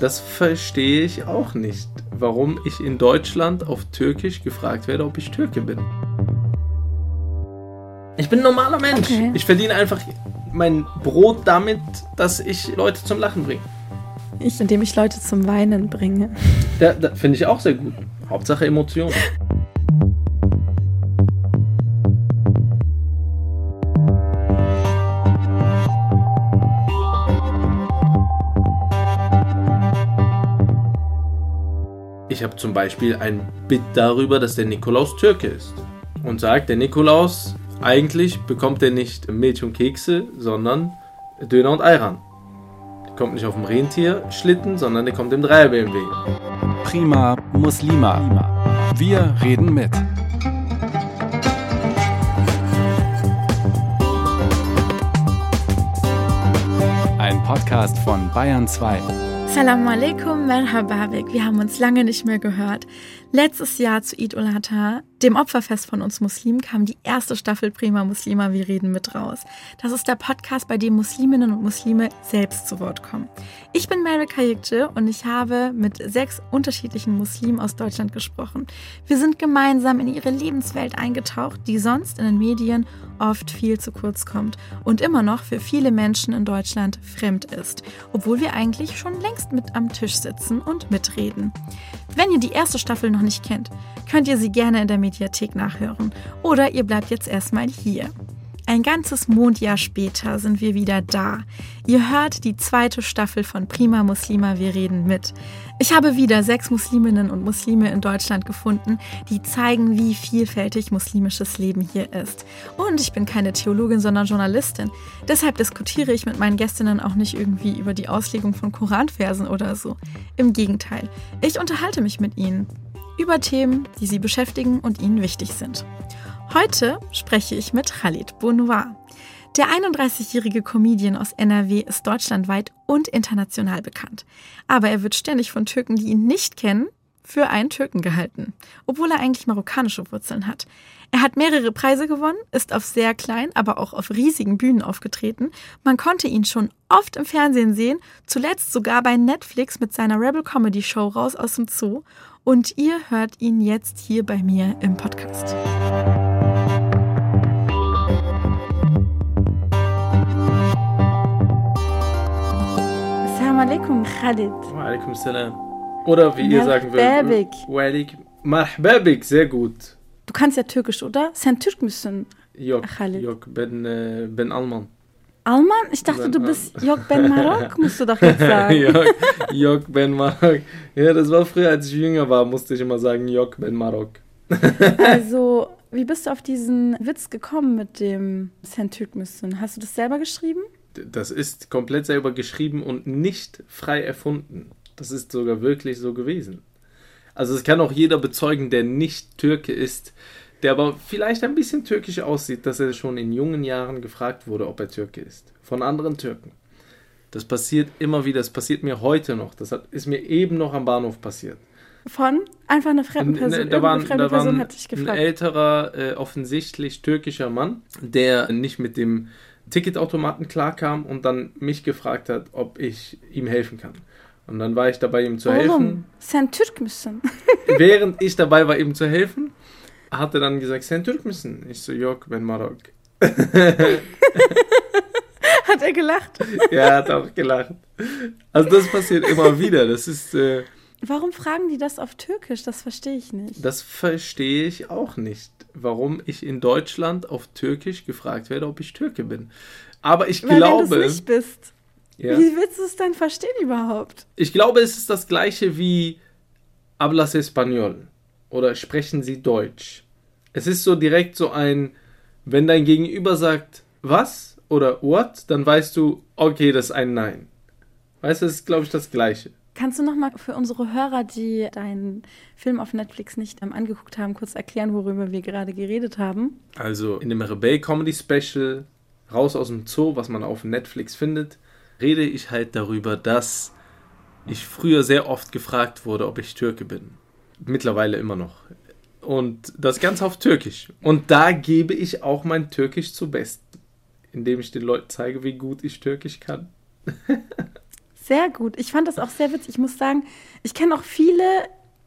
Das verstehe ich auch nicht, warum ich in Deutschland auf Türkisch gefragt werde, ob ich Türke bin. Ich bin ein normaler Mensch. Okay. Ich verdiene einfach mein Brot damit, dass ich Leute zum Lachen bringe. Ich, indem ich Leute zum Weinen bringe. Ja, da finde ich auch sehr gut. Hauptsache Emotionen. Ich habe zum Beispiel ein Bit darüber, dass der Nikolaus Türke ist. Und sagt, der Nikolaus, eigentlich bekommt er nicht Milch und Kekse, sondern Döner und Ayran. Der kommt nicht auf dem Rentierschlitten, sondern der kommt im Dreier-BMW. Prima Muslima. Wir reden mit. Ein Podcast von Bayern 2. Salam alaikum, merhaba. Wir haben uns lange nicht mehr gehört. Letztes Jahr zu Eid ul-Adha, dem Opferfest von uns Muslimen, kam die erste Staffel Prima Muslima, wir reden mit raus. Das ist der Podcast, bei dem Musliminnen und Muslime selbst zu Wort kommen. Ich bin Mary Kayikce und ich habe mit sechs unterschiedlichen Muslimen aus Deutschland gesprochen. Wir sind gemeinsam in ihre Lebenswelt eingetaucht, die sonst in den Medien oft viel zu kurz kommt und immer noch für viele Menschen in Deutschland fremd ist, obwohl wir eigentlich schon längst mit am Tisch sitzen und mitreden. Wenn ihr die erste Staffel noch nicht kennt, könnt ihr sie gerne in der Mediathek nachhören oder ihr bleibt jetzt erstmal hier. Ein ganzes Mondjahr später sind wir wieder da. Ihr hört die zweite Staffel von Prima Muslima, wir reden mit. Ich habe wieder sechs Musliminnen und Muslime in Deutschland gefunden, die zeigen, wie vielfältig muslimisches Leben hier ist. Und ich bin keine Theologin, sondern Journalistin. Deshalb diskutiere ich mit meinen Gästinnen auch nicht irgendwie über die Auslegung von Koranversen oder so. Im Gegenteil, ich unterhalte mich mit ihnen über Themen, die sie beschäftigen und ihnen wichtig sind. Heute spreche ich mit Khalid Bonoir. Der 31-jährige Comedian aus NRW ist deutschlandweit und international bekannt. Aber er wird ständig von Türken, die ihn nicht kennen, für einen Türken gehalten, obwohl er eigentlich marokkanische Wurzeln hat. Er hat mehrere Preise gewonnen, ist auf sehr kleinen, aber auch auf riesigen Bühnen aufgetreten. Man konnte ihn schon oft im Fernsehen sehen, zuletzt sogar bei Netflix mit seiner Rebel Comedy Show Raus aus dem Zoo. Und ihr hört ihn jetzt hier bei mir im Podcast. Assalamu alaikum, Khalid. Walaikum salam. Oder wie ihr sagen würdet. Walik. Marhbabik, sehr gut. Du kannst ja Türkisch, oder? Sen Türk müssen. Yok, Khalid. yok ben, äh, ben Alman. Alman? Ich dachte, Ben du bist Jok Ben Marok, musst du doch jetzt sagen. yok, yok ben Marok. Ja, das war früher, als ich jünger war, musste ich immer sagen, yok ben Marok. Also, wie bist du auf diesen Witz gekommen mit dem Sen Türk müssen? Hast du das selber geschrieben? Das ist komplett selber geschrieben und nicht frei erfunden. Das ist sogar wirklich so gewesen. Also es kann auch jeder bezeugen, der nicht Türke ist, der aber vielleicht ein bisschen türkisch aussieht, dass er schon in jungen Jahren gefragt wurde, ob er Türke ist. Von anderen Türken. Das passiert immer wieder, das passiert mir heute noch. Das hat, ist mir eben noch am Bahnhof passiert. Von einfach eine fremde Person. Ne, da war, Irgendeine fremde da war Person ein, hat dich ein gefragt. älterer, äh, offensichtlich türkischer Mann, der nicht mit dem Ticketautomaten klarkam und dann mich gefragt hat, ob ich ihm helfen kann. Und dann war ich dabei, ihm zu helfen. Warum? Sen Türk müssen. Während ich dabei war, ihm zu helfen, hat er dann gesagt, Sen Türk müssen. Ich so, Yok, ben Marok. Hat er gelacht? Ja, er hat auch gelacht. Also das passiert immer wieder. Das ist, äh, Warum fragen die das auf Türkisch? Das verstehe ich nicht. das verstehe ich auch nicht, warum ich in Deutschland auf Türkisch gefragt werde, ob ich Türke bin. Aber ich Weil glaube, wenn du es nicht bist, ja, wie willst du es dann verstehen überhaupt? ich glaube, es ist das gleiche wie hablas español oder sprechen Sie Deutsch. Es ist so direkt so ein, wenn dein Gegenüber sagt, was oder what, dann weißt du, okay, das ist ein Nein. Weißt du, es ist, glaube ich, das gleiche. Kannst du nochmal für unsere Hörer, die deinen Film auf Netflix nicht ähm, angeguckt haben, kurz erklären, worüber wir gerade geredet haben? Also in dem Rebell Comedy Special Raus aus dem Zoo, was man auf Netflix findet, rede ich halt darüber, dass ich früher sehr oft gefragt wurde, ob ich Türke bin. Mittlerweile immer noch. Und das Ganze auf Türkisch. Und da gebe ich auch mein Türkisch zu besten, indem ich den Leuten zeige, wie gut ich Türkisch kann. Sehr gut. Ich fand das auch sehr witzig. Ich muss sagen, ich kenne auch viele,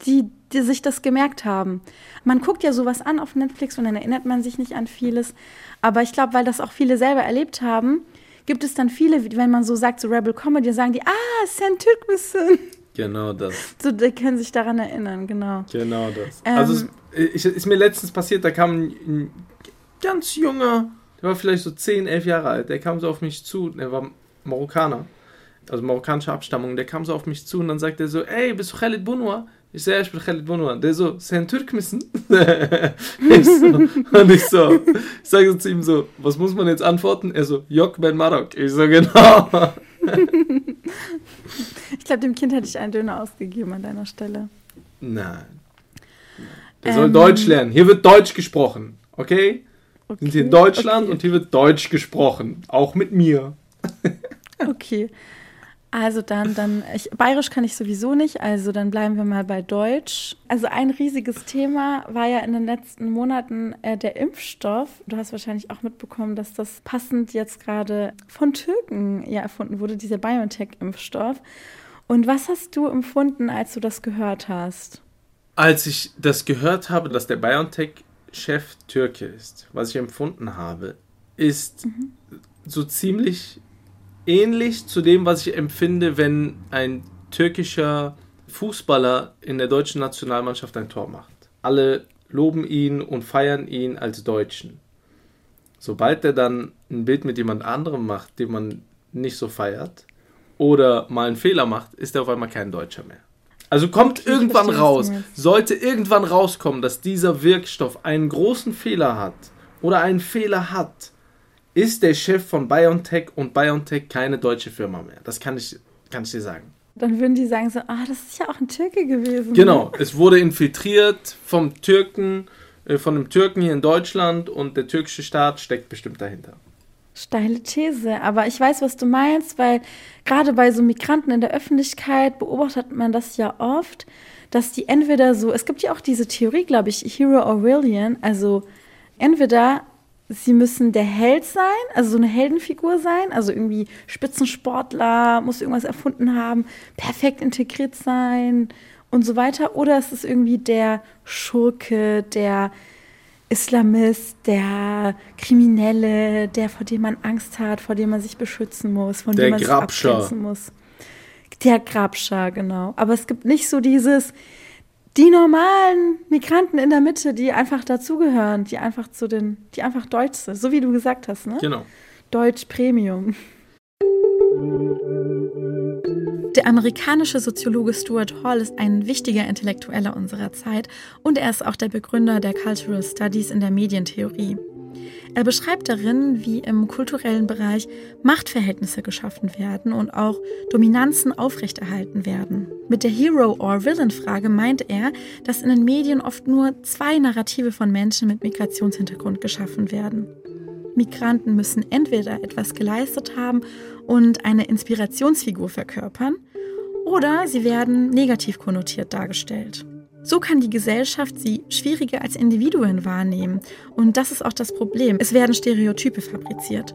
die, die sich das gemerkt haben. Man guckt ja sowas an auf Netflix und dann erinnert man sich nicht an vieles. Aber ich glaube, weil das auch viele selber erlebt haben, gibt es dann viele, wenn man so sagt, so Rebel Comedy, sagen die, ah, Sen Türkmüssen. Genau das. So, die können sich daran erinnern, genau. Genau das. Ähm, also es ist mir letztens passiert, da kam ein, ein ganz junger, der war vielleicht so 10, 11 Jahre alt, der kam so auf mich zu, der war Marokkaner, also marokkanische Abstammung, der kam so auf mich zu und dann sagt er so, ey, bist du Khalid Bunwa? Ich ja, ich bin Khalid Bunwa. Der so, sen Türk müssen? ich so, und ich so, ich sage so zu ihm so, was muss man jetzt antworten? Er so, Jok ben Marok. Ich so, genau. Ich glaube, dem Kind hätte ich einen Döner ausgegeben an deiner Stelle. Nein. Der Ähm. soll Deutsch lernen. Hier wird Deutsch gesprochen, okay? Wir sind hier in Deutschland okay. und hier wird Deutsch gesprochen. Auch mit mir. Okay. Also dann, dann, ich, Bayerisch kann ich sowieso nicht, also dann bleiben wir mal bei Deutsch. Also ein riesiges Thema war ja in den letzten Monaten äh, der Impfstoff. Du hast wahrscheinlich auch mitbekommen, dass das passend jetzt gerade von Türken ja erfunden wurde, dieser BioNTech-Impfstoff. Und was hast du empfunden, als du das gehört hast? Als ich das gehört habe, dass der BioNTech-Chef Türke ist, was ich empfunden habe, ist so ziemlich ähnlich zu dem, was ich empfinde, wenn ein türkischer Fußballer in der deutschen Nationalmannschaft ein Tor macht. Alle loben ihn und feiern ihn als Deutschen. Sobald er dann ein Bild mit jemand anderem macht, den man nicht so feiert, oder mal einen Fehler macht, ist er auf einmal kein Deutscher mehr. Also kommt ich irgendwann raus, sollte irgendwann rauskommen, dass dieser Wirkstoff einen großen Fehler hat oder einen Fehler hat, ist der Chef von BioNTech und BioNTech keine deutsche Firma mehr. Das kann ich, kann ich dir sagen. Dann würden die sagen so, ah, das ist ja auch ein Türke gewesen. Genau, es wurde infiltriert vom Türken, äh, von dem Türken hier in Deutschland und der türkische Staat steckt bestimmt dahinter. Steile These, aber ich weiß, was du meinst, weil gerade bei so Migranten in der Öffentlichkeit beobachtet man das ja oft, dass die entweder so, es gibt ja auch diese Theorie, glaube ich, Hero Villain, also entweder sie müssen der Held sein, also so eine Heldenfigur sein, also irgendwie Spitzensportler, muss irgendwas erfunden haben, perfekt integriert sein und so weiter, oder es ist irgendwie der Schurke, der Islamist, der Kriminelle, der vor dem man Angst hat, vor dem man sich beschützen muss, von Der dem man sich Grabscher. abgrenzen muss. Der Grabscher, genau. Aber es gibt nicht so dieses, die normalen Migranten in der Mitte, die einfach dazugehören, die einfach zu den, die einfach deutsch sind, so wie du gesagt hast, ne? Genau. Deutsch Premium. Der amerikanische Soziologe Stuart Hall ist ein wichtiger Intellektueller unserer Zeit und er ist auch der Begründer der Cultural Studies in der Medientheorie. Er beschreibt darin, wie im kulturellen Bereich Machtverhältnisse geschaffen werden und auch Dominanzen aufrechterhalten werden. Mit der Hero- or Villain-Frage meint er, dass in den Medien oft nur zwei Narrative von Menschen mit Migrationshintergrund geschaffen werden. Migranten müssen entweder etwas geleistet haben und eine Inspirationsfigur verkörpern, oder sie werden negativ konnotiert dargestellt. So kann die Gesellschaft sie schwieriger als Individuen wahrnehmen. Und das ist auch das Problem. Es werden Stereotype fabriziert.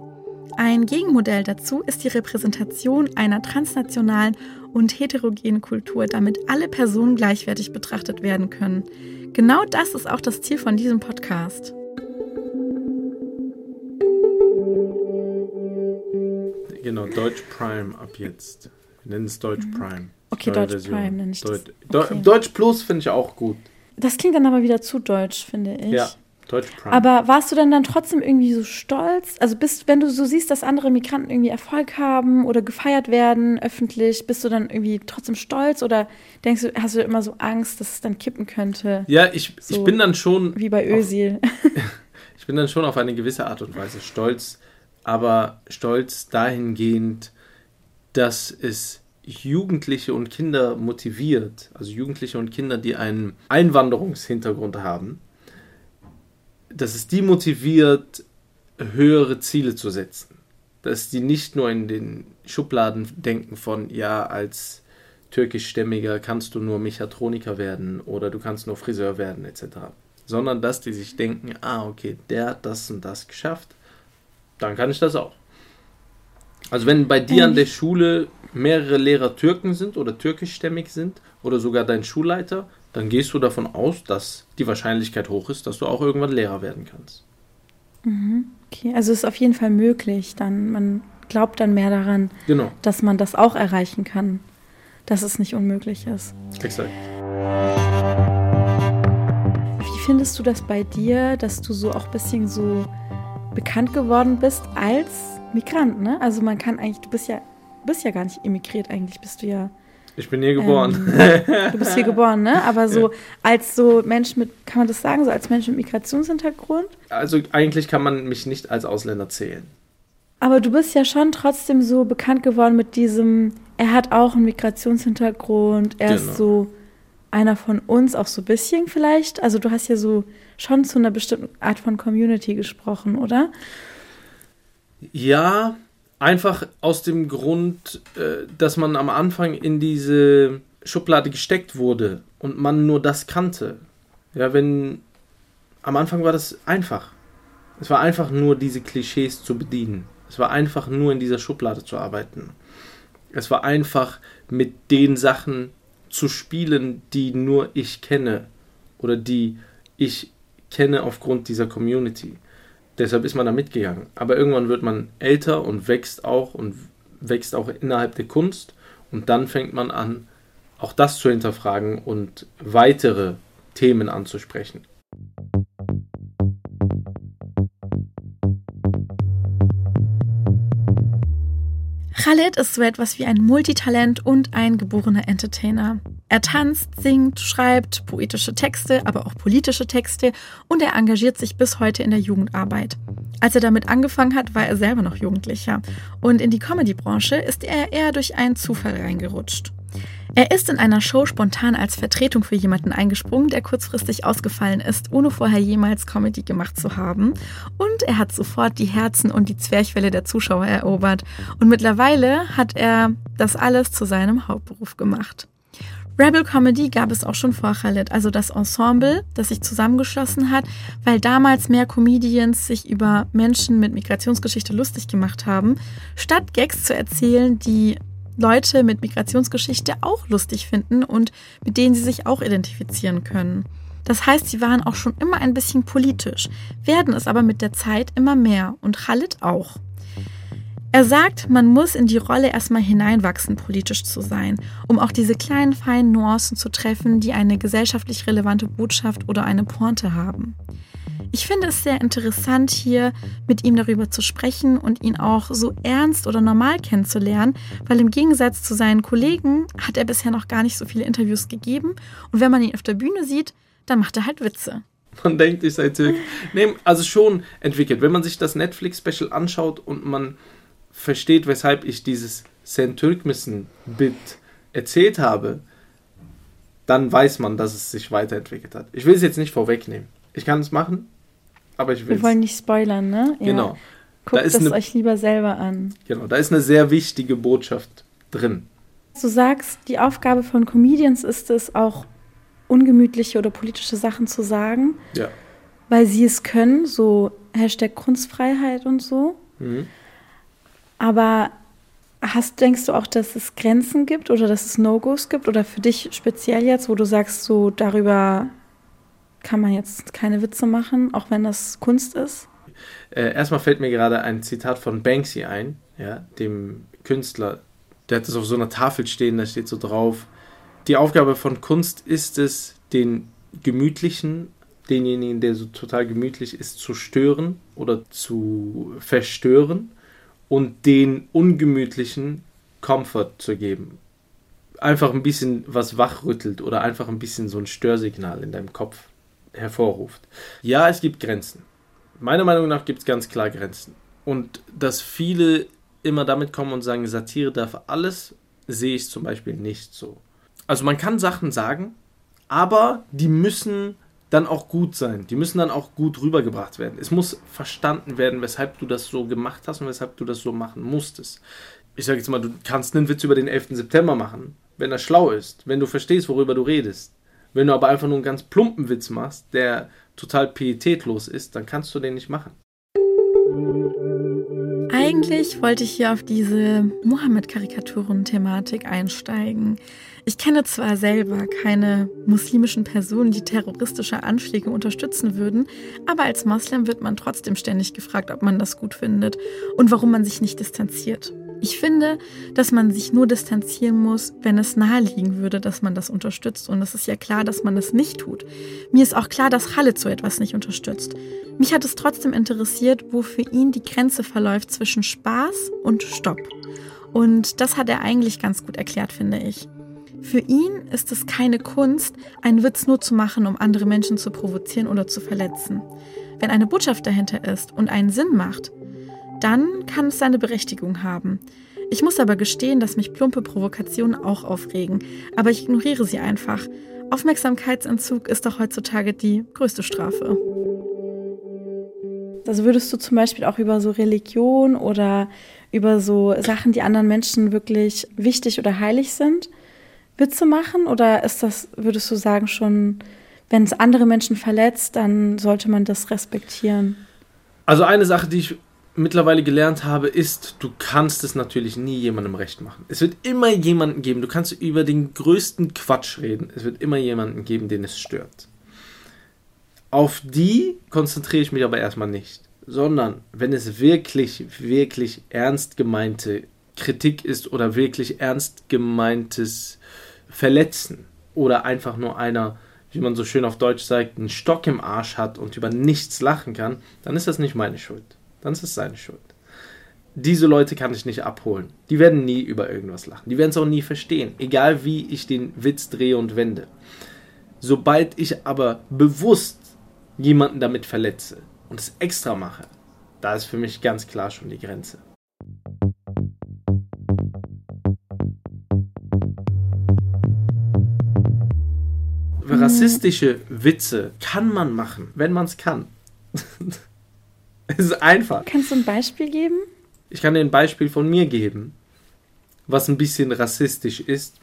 Ein Gegenmodell dazu ist die Repräsentation einer transnationalen und heterogenen Kultur, damit alle Personen gleichwertig betrachtet werden können. Genau das ist auch das Ziel von diesem Podcast. Genau, Deutsch Prime ab jetzt. Wir nennen es Deutsch Prime. Okay, Deutsch Prime nenne ich das. Deut Deu- Okay. Deutsch Plus finde ich auch gut. Das klingt dann aber wieder zu deutsch, finde ich. Ja, Deutsch Prime. Aber warst du denn dann trotzdem irgendwie so stolz? Also bist, wenn du so siehst, dass andere Migranten irgendwie Erfolg haben oder gefeiert werden öffentlich, bist du dann irgendwie trotzdem stolz oder denkst du, hast du immer so Angst, dass es dann kippen könnte, ja, ich, ich so bin dann schon wie bei Özil? Ich bin dann schon auf eine gewisse Art und Weise stolz, aber stolz dahingehend, dass es Jugendliche und Kinder motiviert, also Jugendliche und Kinder, die einen Einwanderungshintergrund haben, dass es die motiviert, höhere Ziele zu setzen. Dass die nicht nur in den Schubladen denken von, ja, als türkischstämmiger kannst du nur Mechatroniker werden oder du kannst nur Friseur werden, etc sondern dass die sich denken, ah, okay, der hat das und das geschafft, dann kann ich das auch. Also wenn bei dir an Ähm. der Schule mehrere Lehrer Türken sind oder türkischstämmig sind oder sogar dein Schulleiter, dann gehst du davon aus, dass die Wahrscheinlichkeit hoch ist, dass du auch irgendwann Lehrer werden kannst. Okay, also ist auf jeden Fall möglich. Dann man glaubt dann mehr daran, Genau, dass man das auch erreichen kann, dass es nicht unmöglich ist. exakt. Wie findest du das bei dir, dass du so auch ein bisschen so bekannt geworden bist als Migrant, ne? Also man kann eigentlich, du bist ja, bist ja gar nicht emigriert, eigentlich bist du ja, Ich bin hier geboren. du bist hier geboren, ne? Aber so als so Mensch mit, kann man das sagen, so als Mensch mit Migrationshintergrund? Also eigentlich kann man mich nicht als Ausländer zählen. Aber du bist ja schon trotzdem so bekannt geworden mit diesem, er hat auch einen Migrationshintergrund, er Genau. ist so einer von uns, auch so ein bisschen vielleicht. Also du hast ja so schon zu einer bestimmten Art von Community gesprochen, oder? Ja, einfach aus dem Grund, äh, dass man am Anfang in diese Schublade gesteckt wurde und man nur das kannte. Ja, wenn am Anfang war das einfach. Es war einfach nur diese Klischees zu bedienen. Es war einfach nur in dieser Schublade zu arbeiten. Es war einfach mit den Sachen zu spielen, die nur ich kenne oder die ich kenne aufgrund dieser Community. Deshalb ist man da mitgegangen. Aber irgendwann wird man älter und wächst auch und wächst auch innerhalb der Kunst. Und dann fängt man an, auch das zu hinterfragen und weitere Themen anzusprechen. Khalid ist so etwas wie ein Multitalent und ein geborener Entertainer. Er tanzt, singt, schreibt poetische Texte, aber auch politische Texte und er engagiert sich bis heute in der Jugendarbeit. Als er damit angefangen hat, war er selber noch Jugendlicher und in die Comedy-Branche ist er eher durch einen Zufall reingerutscht. Er ist in einer Show spontan als Vertretung für jemanden eingesprungen, der kurzfristig ausgefallen ist, ohne vorher jemals Comedy gemacht zu haben. Und er hat sofort die Herzen und die Zwerchfälle der Zuschauer erobert. Und mittlerweile hat er das alles zu seinem Hauptberuf gemacht. Rebel Comedy gab es auch schon vor Khaled, also das Ensemble, das sich zusammengeschlossen hat, weil damals mehr Comedians sich über Menschen mit Migrationsgeschichte lustig gemacht haben, statt Gags zu erzählen, die Leute mit Migrationsgeschichte auch lustig finden und mit denen sie sich auch identifizieren können. Das heißt, sie waren auch schon immer ein bisschen politisch, werden es aber mit der Zeit immer mehr und Khalid auch. Er sagt, man muss in die Rolle erstmal hineinwachsen, politisch zu sein, um auch diese kleinen feinen Nuancen zu treffen, die eine gesellschaftlich relevante Botschaft oder eine Pointe haben. Ich finde es sehr interessant, hier mit ihm darüber zu sprechen und ihn auch so ernst oder normal kennenzulernen, weil im Gegensatz zu seinen Kollegen hat er bisher noch gar nicht so viele Interviews gegeben und wenn man ihn auf der Bühne sieht, dann macht er halt Witze. Man denkt, ich sei Türk. Nee, also schon entwickelt. Wenn man sich das Netflix-Special anschaut und man versteht, weshalb ich dieses Sen Türkmissen-Bit erzählt habe, dann weiß man, dass es sich weiterentwickelt hat. Ich will es jetzt nicht vorwegnehmen. Ich kann es machen, aber ich will Wir wollen nicht spoilern, ne? Ja. Genau, Guckt Da ist es eine- euch lieber selber an. genau. Da ist eine sehr wichtige Botschaft drin. Du sagst, die Aufgabe von Comedians ist es auch ungemütliche oder politische Sachen zu sagen, Ja. weil sie es können, so Hashtag Kunstfreiheit und so. Mhm. Aber hast, denkst du auch, dass es Grenzen gibt oder dass es No-Gos gibt? Oder für dich speziell jetzt, wo du sagst, so darüber kann man jetzt keine Witze machen, auch wenn das Kunst ist? Äh, erstmal fällt mir gerade ein Zitat von Banksy ein, ja, dem Künstler. Der hat es auf so einer Tafel stehen, da steht so drauf: Die Aufgabe von Kunst ist es, den Gemütlichen, denjenigen, der so total gemütlich ist, zu stören oder zu verstören und den Ungemütlichen Comfort zu geben. Einfach ein bisschen was wachrüttelt oder einfach ein bisschen so ein Störsignal in deinem Kopf hervorruft. Ja, es gibt Grenzen. Meiner Meinung nach gibt es ganz klar Grenzen. Und dass viele immer damit kommen und sagen, Satire darf alles, sehe ich zum Beispiel nicht so. Also man kann Sachen sagen, aber die müssen dann auch gut sein. Die müssen dann auch gut rübergebracht werden. Es muss verstanden werden, weshalb du das so gemacht hast und weshalb du das so machen musstest. Ich sage jetzt mal, du kannst einen Witz über den 11. September machen, wenn er schlau ist, wenn du verstehst, worüber du redest. Wenn du aber einfach nur einen ganz plumpen Witz machst, der total pietätlos ist, dann kannst du den nicht machen. Eigentlich wollte ich hier auf diese Mohammed-Karikaturen-Thematik einsteigen. Ich kenne zwar selber keine muslimischen Personen, die terroristische Anschläge unterstützen würden, aber als Moslem wird man trotzdem ständig gefragt, ob man das gut findet und warum man sich nicht distanziert. Ich finde, dass man sich nur distanzieren muss, wenn es naheliegen würde, dass man das unterstützt. Und es ist ja klar, dass man das nicht tut. Mir ist auch klar, dass Halle so etwas nicht unterstützt. Mich hat es trotzdem interessiert, wo für ihn die Grenze verläuft zwischen Spaß und Stopp. Und das hat er eigentlich ganz gut erklärt, finde ich. Für ihn ist es keine Kunst, einen Witz nur zu machen, um andere Menschen zu provozieren oder zu verletzen. Wenn eine Botschaft dahinter ist und einen Sinn macht, dann kann es seine Berechtigung haben. Ich muss aber gestehen, dass mich plumpe Provokationen auch aufregen, aber ich ignoriere sie einfach. Aufmerksamkeitsentzug ist doch heutzutage die größte Strafe. Also würdest du zum Beispiel auch über so Religion oder über so Sachen, die anderen Menschen wirklich wichtig oder heilig sind, Witze machen? Oder ist das, würdest du sagen, schon, wenn es andere Menschen verletzt, dann sollte man das respektieren? Also eine Sache, die ich mittlerweile gelernt habe, ist, du kannst es natürlich nie jemandem recht machen. Es wird immer jemanden geben, du kannst über den größten Quatsch reden, es wird immer jemanden geben, den es stört. Auf die konzentriere ich mich aber erstmal nicht, sondern wenn es wirklich, wirklich ernst gemeinte Kritik ist oder wirklich ernst gemeintes Verletzen oder einfach nur einer, wie man so schön auf Deutsch sagt, einen Stock im Arsch hat und über nichts lachen kann, dann ist das nicht meine Schuld dann ist es seine Schuld. Diese Leute kann ich nicht abholen. Die werden nie über irgendwas lachen. Die werden es auch nie verstehen, egal wie ich den Witz drehe und wende. Sobald ich aber bewusst jemanden damit verletze und es extra mache, da ist für mich ganz klar schon die Grenze. Rassistische Witze kann man machen, wenn man es kann. Es ist einfach. Kannst du ein Beispiel geben? Ich kann dir ein Beispiel von mir geben, was ein bisschen rassistisch ist,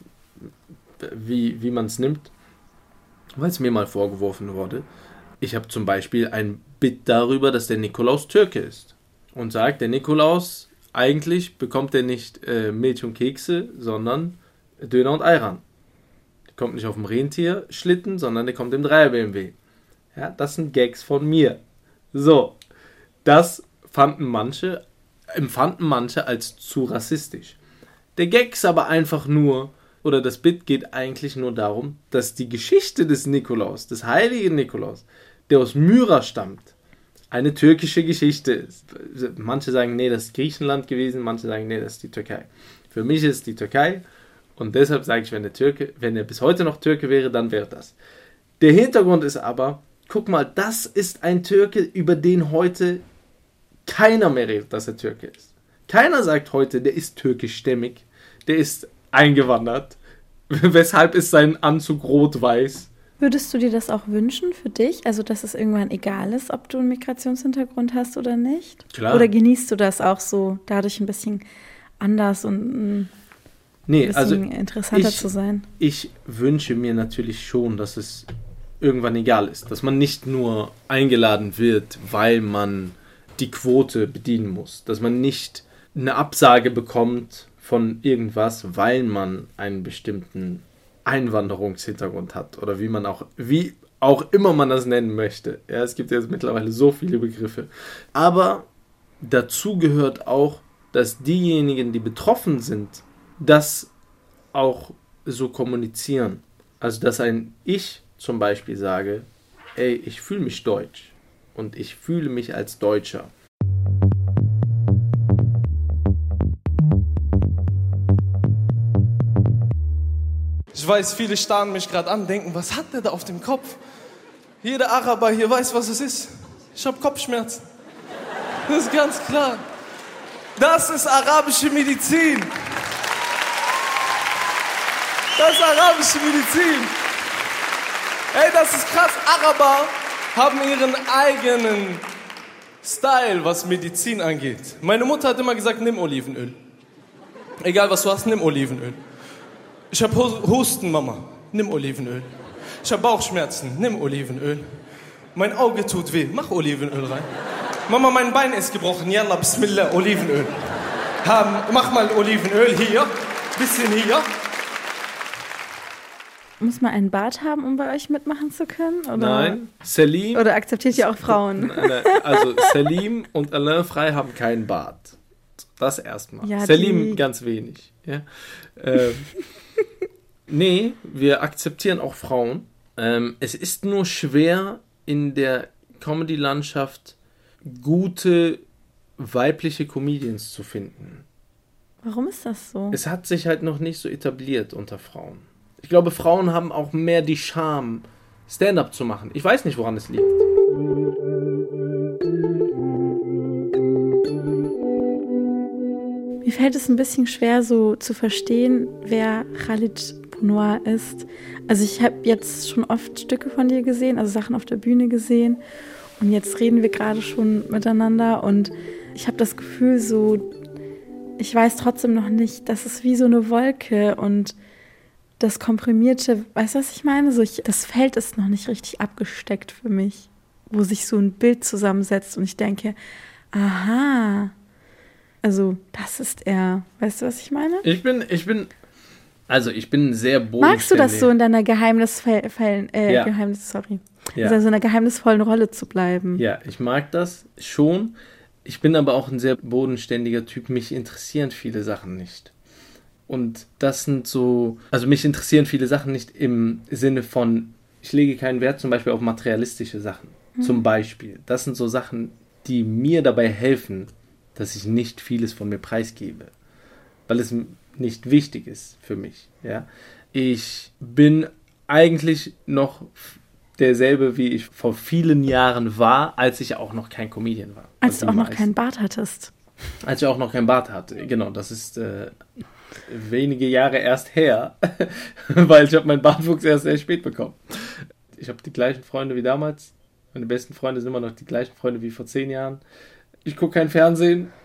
wie, wie man es nimmt, weil es mir mal vorgeworfen wurde. Ich habe zum Beispiel ein Bit darüber, dass der Nikolaus Türke ist und sagt, der Nikolaus, eigentlich bekommt er nicht äh, Milch und Kekse, sondern Döner und Ayran. Der kommt nicht auf dem Rentier-Schlitten, sondern der kommt im Dreier-BMW. Ja, das sind Gags von mir. So, das fanden manche, empfanden manche als zu rassistisch. Der Gag ist aber einfach nur, oder das Bit geht eigentlich nur darum, dass die Geschichte des Nikolaus, des heiligen Nikolaus, der aus Myra stammt, eine türkische Geschichte ist. Manche sagen, nee, das ist Griechenland gewesen, manche sagen, nee, das ist die Türkei. Für mich ist es die Türkei und deshalb sage ich, wenn der Türke, wenn er bis heute noch Türke wäre, dann wäre das. Der Hintergrund ist aber, guck mal, das ist ein Türke, über den heute keiner mehr redet, dass er Türke ist. Keiner sagt heute, der ist türkischstämmig, der ist eingewandert. Weshalb ist sein Anzug rot-weiß? Würdest du dir das auch wünschen für dich? Also, dass es irgendwann egal ist, ob du einen Migrationshintergrund hast oder nicht? Klar. Oder genießt du das auch so, dadurch ein bisschen anders und ein nee, bisschen also interessanter ich, zu sein? Ich wünsche mir natürlich schon, dass es irgendwann egal ist. Dass man nicht nur eingeladen wird, weil man die Quote bedienen muss. Dass man nicht eine Absage bekommt von irgendwas, weil man einen bestimmten Einwanderungshintergrund hat oder wie man auch, wie auch immer man das nennen möchte. Ja, es gibt jetzt mittlerweile so viele Begriffe. Aber dazu gehört auch, dass diejenigen, die betroffen sind, das auch so kommunizieren. Also, dass ein Ich zum Beispiel sage, ey, ich fühle mich deutsch und ich fühle mich als Deutscher. Ich weiß, viele starren mich gerade an, denken, was hat der da auf dem Kopf? Jeder Araber hier weiß, was es ist. Ich habe Kopfschmerzen. Das ist ganz klar. Das ist arabische Medizin. Das ist arabische Medizin. Ey, das ist krass. Araber haben ihren eigenen Style, was Medizin angeht. Meine Mutter hat immer gesagt, nimm Olivenöl. Egal was du hast, nimm Olivenöl. Ich habe Husten, Mama. Nimm Olivenöl. Ich habe Bauchschmerzen. Nimm Olivenöl. Mein Auge tut weh. Mach Olivenöl rein. Mama, mein Bein ist gebrochen. Yalla, Bismillah, Olivenöl. Haben, mach mal Olivenöl hier, bisschen hier. Muss man einen Bart haben, um bei euch mitmachen zu können? Oder? Nein, Selim. Oder akzeptiert ihr auch Frauen? Nein, nein, Also Selim und Alain Frey haben keinen Bart. Das erstmal. Ja, Selim die- ganz wenig. Ja. Ähm, nee, wir akzeptieren auch Frauen. Ähm, es ist nur schwer in der Comedy-Landschaft gute weibliche Comedians zu finden. Warum ist das so? Es hat sich halt noch nicht so etabliert unter Frauen. Ich glaube, Frauen haben auch mehr die Charme, Stand-up zu machen. Ich weiß nicht, woran es liegt. Mir fällt es ein bisschen schwer, so zu verstehen, wer Khalid Bonoir ist. Also ich habe jetzt schon oft Stücke von dir gesehen, also Sachen auf der Bühne gesehen. Und jetzt reden wir gerade schon miteinander und ich habe das Gefühl, so, ich weiß trotzdem noch nicht, das ist wie so eine Wolke und das Komprimierte, weißt du, was ich meine? So, ich, das Feld ist noch nicht richtig abgesteckt für mich, wo sich so ein Bild zusammensetzt und ich denke, aha, also das ist er. Weißt du, was ich meine? Ich bin, ich bin, also ich bin sehr bodenständig. Magst du das so in deiner geheimnisvollen, äh, Ja. Geheimnis, sorry, Ja. also in einer geheimnisvollen Rolle zu bleiben? Ja, ich mag das schon. Ich bin aber auch ein sehr bodenständiger Typ. Mich interessieren viele Sachen nicht. Und das sind so, also mich interessieren viele Sachen nicht im Sinne von, ich lege keinen Wert zum Beispiel auf materialistische Sachen. Zum Beispiel. Das sind so Sachen, die mir dabei helfen, dass ich nicht vieles von mir preisgebe. Weil es nicht wichtig ist für mich. Ja? Ich bin eigentlich noch derselbe, wie ich vor vielen Jahren war, als ich auch noch kein Comedian war. Als du die auch noch meisten. keinen Bart hattest. Als ich auch noch kein Bart hatte. Genau, das ist äh, wenige Jahre erst her, weil ich habe meinen Bartwuchs erst sehr spät bekommen. Ich habe die gleichen Freunde wie damals. Meine besten Freunde sind immer noch die gleichen Freunde wie vor zehn Jahren. Ich gucke kein Fernsehen.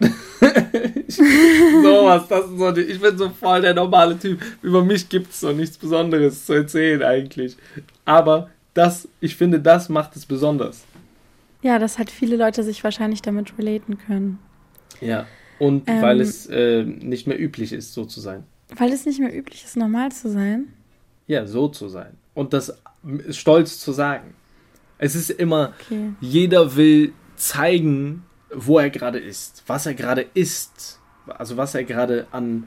ich, sowas, das ist so, ich bin so voll der normale Typ. Über mich gibt es so nichts Besonderes zu erzählen eigentlich. Aber das, ich finde, das macht es besonders. Ja, dass halt viele Leute sich wahrscheinlich damit relaten können. Ja. Und Ähm, weil es äh, nicht mehr üblich ist, so zu sein. Weil es nicht mehr üblich ist, normal zu sein. Ja, so zu sein. Und das m- stolz zu sagen. Es ist immer, Okay. jeder will zeigen, wo er gerade ist, was er gerade isst, also was er gerade an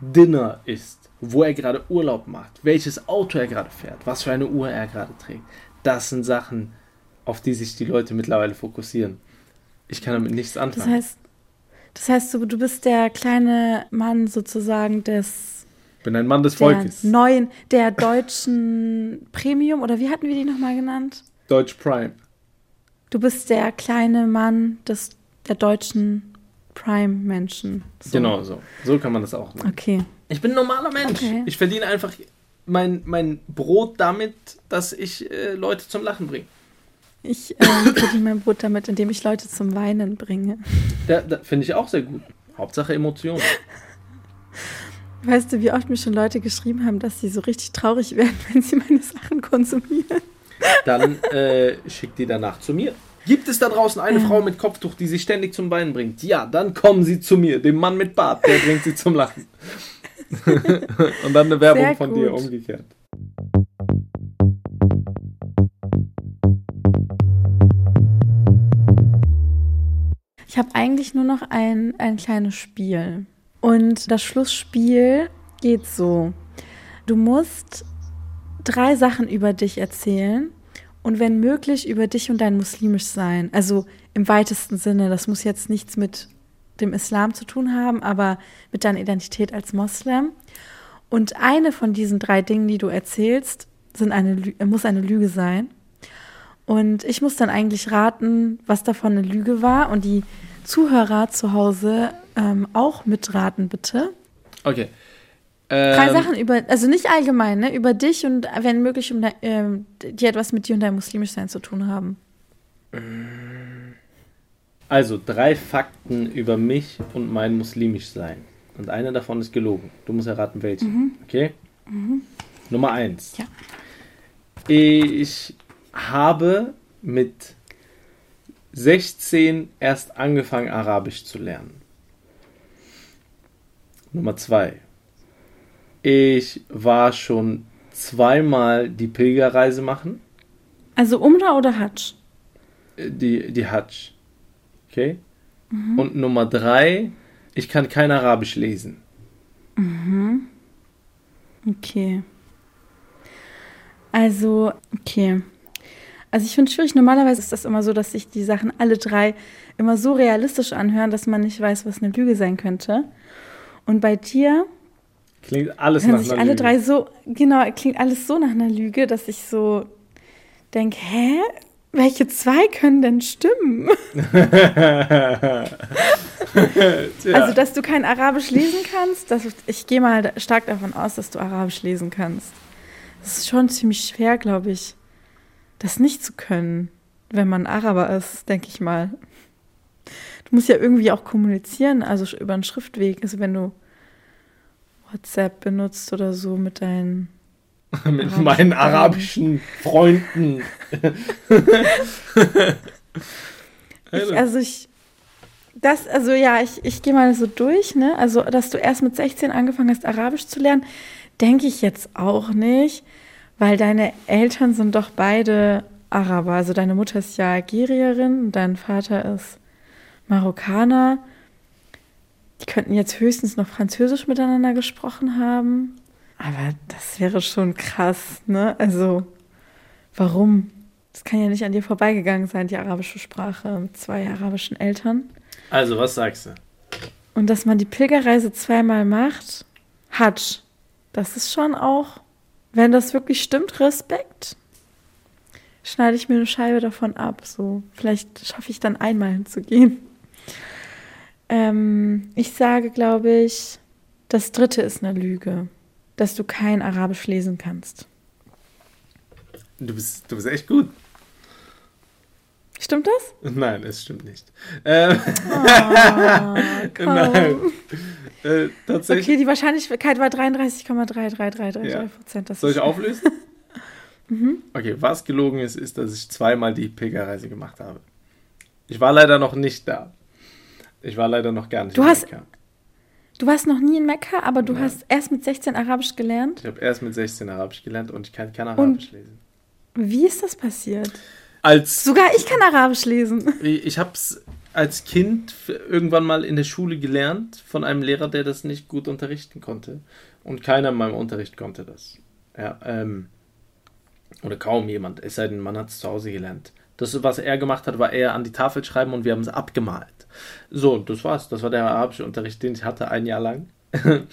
Dinner isst, wo er gerade Urlaub macht, welches Auto er gerade fährt, was für eine Uhr er gerade trägt. Das sind Sachen, auf die sich die Leute mittlerweile fokussieren. Ich kann damit nichts Das anfangen. heißt, das heißt, du, du bist der kleine Mann sozusagen des ich bin ein Mann des der Volkes. neuen, der deutschen Premium oder wie hatten wir die nochmal genannt? Deutsch Prime. Du bist der kleine Mann des der deutschen Prime-Menschen. So. Genau so. So kann man das auch nennen. Okay. Ich bin ein normaler Mensch. Okay. Ich verdiene einfach mein, mein Brot damit, dass ich äh, Leute zum Lachen bringe. Ich ähm, verdiene mein Brot damit, indem ich Leute zum Weinen bringe. Da, da finde ich auch sehr gut. Hauptsache Emotionen. Weißt du, wie oft mir schon Leute geschrieben haben, dass sie so richtig traurig werden, wenn sie meine Sachen konsumieren? Dann äh, schickt die danach zu mir. Gibt es da draußen eine Ähm. Frau mit Kopftuch, die sie ständig zum Weinen bringt? Ja, dann kommen sie zu mir, dem Mann mit Bart, der bringt sie zum Lachen. Und dann eine Werbung Sehr von dir gut. umgekehrt. Ich habe eigentlich nur noch ein, ein kleines Spiel. Und das Schlussspiel geht so. Du musst drei Sachen über dich erzählen und wenn möglich über dich und dein muslimisch sein. Also im weitesten Sinne. Das muss jetzt nichts mit dem Islam zu tun haben, aber mit deiner Identität als Moslem. Und eine von diesen drei Dingen, die du erzählst, sind eine, muss eine Lüge sein. Und ich muss dann eigentlich raten, was davon eine Lüge war. Und die Zuhörer zu Hause ähm, auch mitraten, bitte. Okay. Drei Ähm, Sachen über, also nicht allgemein, ne? Über dich und wenn möglich, um ähm, die etwas mit dir und deinem muslimisch sein zu tun haben. Also drei Fakten über mich und mein muslimisch sein. Und einer davon ist gelogen. Du musst erraten, welche. Okay? Nummer eins. Ja. Ich habe mit 16 erst angefangen, Arabisch zu lernen. Nummer 2. Ich war schon zweimal die Pilgerreise machen. Also Umrah oder Hajj? Äh, Die, die Hajj. Okay? Und Nummer 3. Ich kann kein Arabisch lesen. Okay. Also, okay. Also ich finde es schwierig. Normalerweise ist das immer so, dass sich die Sachen alle drei immer so realistisch anhören, dass man nicht weiß, was eine Lüge sein könnte. Und bei dir Klingt alles nach einer alle Lüge. drei so, genau, klingt alles so nach einer Lüge, dass ich so denke, hä? Welche zwei können denn stimmen? Also, dass du kein Arabisch lesen kannst, das, ich gehe mal stark davon aus, dass du Arabisch lesen kannst. Das ist schon ziemlich schwer, glaube ich, das nicht zu können, wenn man Araber ist, denke ich mal. Du musst ja irgendwie auch kommunizieren, also über einen Schriftweg. Also wenn du WhatsApp benutzt oder so mit deinen. mit arabischen meinen arabischen Freunden. Ich, also ich. Das, also ja, ich, ich gehe mal so durch, ne? Also, dass du erst mit 16 angefangen hast, Arabisch zu lernen, denke ich jetzt auch nicht, weil deine Eltern sind doch beide Araber. Also deine Mutter ist ja Algerierin dein Vater ist Marokkaner. Die könnten jetzt höchstens noch Französisch miteinander gesprochen haben. Aber das wäre schon krass, ne? Also, warum? Das kann ja nicht an dir vorbeigegangen sein, die arabische Sprache mit zwei arabischen Eltern. Also, was sagst du? Und dass man die Pilgerreise zweimal macht, Hajj, das ist schon auch, wenn das wirklich stimmt, Respekt. Schneide ich mir eine Scheibe davon ab. So, vielleicht schaffe ich dann einmal hinzugehen. Ähm, ich sage, glaube ich, das dritte ist eine Lüge, dass du kein Arabisch lesen kannst. Du bist, du bist echt gut. Stimmt das? Nein, es stimmt nicht. Ähm, Oh. Nein. äh, tatsächlich. Okay, die Wahrscheinlichkeit war 33,3333 Ja. Prozent. Soll ich auflösen? Mhm. Okay, was gelogen ist, ist, dass ich zweimal die Pilgerreise gemacht habe. Ich war leider noch nicht da. Ich war leider noch gar nicht Du in hast- Mekka. Du warst noch nie in Mekka, aber du Nein. hast erst mit 16 Arabisch gelernt. Ich habe erst mit 16 Arabisch gelernt und ich kann kein Arabisch lesen. Wie ist das passiert? Als Sogar ich kann Arabisch lesen. ich habe es als Kind irgendwann mal in der Schule gelernt von einem Lehrer, der das nicht gut unterrichten konnte. Und keiner in meinem Unterricht konnte das. Ja, ähm, oder kaum jemand, es sei denn, man hat es zu Hause gelernt. Das, was er gemacht hat, war eher an die Tafel schreiben und wir haben es abgemalt. So, das war's. Das war der arabische Unterricht, den ich hatte, ein Jahr lang.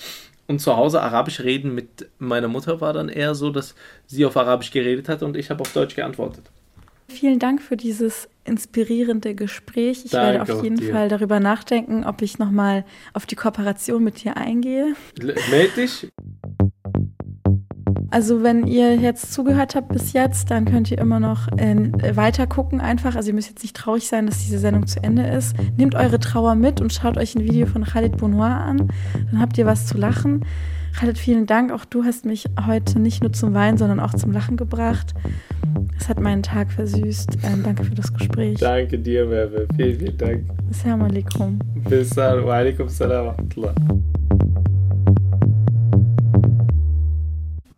Und zu Hause Arabisch reden mit meiner Mutter war dann eher so, dass sie auf Arabisch geredet hat und ich habe auf Deutsch geantwortet. Vielen Dank für dieses inspirierende Gespräch. Ich Danke werde auf jeden dir. Fall darüber nachdenken, ob ich nochmal auf die Kooperation mit dir eingehe. Meld dich. Also wenn ihr jetzt zugehört habt bis jetzt, dann könnt ihr immer noch äh, weiter gucken einfach. Also ihr müsst jetzt nicht traurig sein, dass diese Sendung zu Ende ist. Nehmt eure Trauer mit und schaut euch ein Video von Khalid Bonoir an. Dann habt ihr was zu lachen. Khalid, vielen Dank. Auch du hast mich heute nicht nur zum Weinen, sondern auch zum Lachen gebracht. Es hat meinen Tag versüßt. Ähm, danke für das Gespräch. Danke dir, Merve. Vielen, vielen Dank. Assalamu alaikum. Bis dann. Wa alaikum salam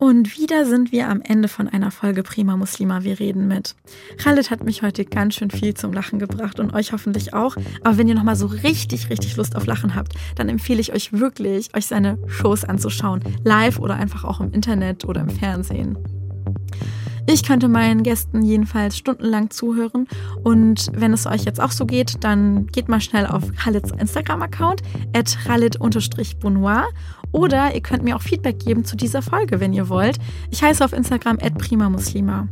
Und wieder sind wir am Ende von einer Folge Prima Muslima, wir reden mit. Khalid hat mich heute ganz schön viel zum Lachen gebracht und euch hoffentlich auch. Aber wenn ihr nochmal so richtig, richtig Lust auf Lachen habt, dann empfehle ich euch wirklich, euch seine Shows anzuschauen. Live oder einfach auch im Internet oder im Fernsehen. Ich könnte meinen Gästen jedenfalls stundenlang zuhören und wenn es euch jetzt auch so geht, dann geht mal schnell auf Khalids Instagram-Account at khalid-bonoir oder ihr könnt mir auch Feedback geben zu dieser Folge, wenn ihr wollt. Ich heiße auf Instagram at primamuslima.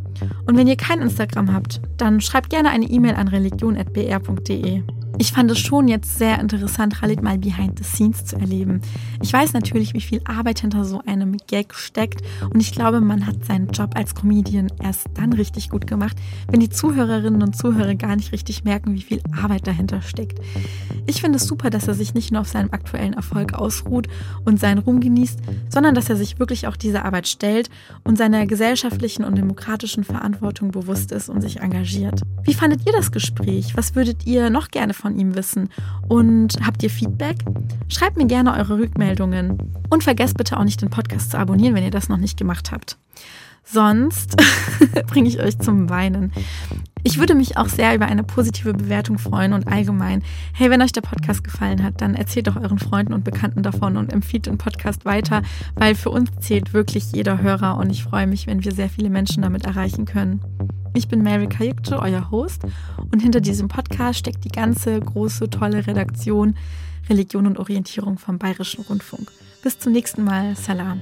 Und wenn ihr kein Instagram habt, dann schreibt gerne eine E-Mail an religion.br.de. Ich fand es schon jetzt sehr interessant, Khalid mal behind the scenes zu erleben. Ich weiß natürlich, wie viel Arbeit hinter so einem Gag steckt und ich glaube, man hat seinen Job als Comedian erst dann richtig gut gemacht, wenn die Zuhörerinnen und Zuhörer gar nicht richtig merken, wie viel Arbeit dahinter steckt. Ich finde es super, dass er sich nicht nur auf seinem aktuellen Erfolg ausruht und seinen Ruhm genießt, sondern dass er sich wirklich auch dieser Arbeit stellt und seiner gesellschaftlichen und demokratischen Verantwortung bewusst ist und sich engagiert. Wie fandet ihr das Gespräch? Was würdet ihr noch gerne von ihm wissen? Und habt ihr Feedback? Schreibt mir gerne eure Rückmeldungen. Und vergesst bitte auch nicht, den Podcast zu abonnieren, wenn ihr das noch nicht gemacht habt. Sonst bringe ich euch zum Weinen. Ich würde mich auch sehr über eine positive Bewertung freuen und allgemein, hey, wenn euch der Podcast gefallen hat, dann erzählt doch euren Freunden und Bekannten davon und empfiehlt den Podcast weiter, weil für uns zählt wirklich jeder Hörer und ich freue mich, wenn wir sehr viele Menschen damit erreichen können. Ich bin Mary Kayukce, euer Host und hinter diesem Podcast steckt die ganze große, tolle Redaktion Religion und Orientierung vom Bayerischen Rundfunk. Bis zum nächsten Mal. Salam.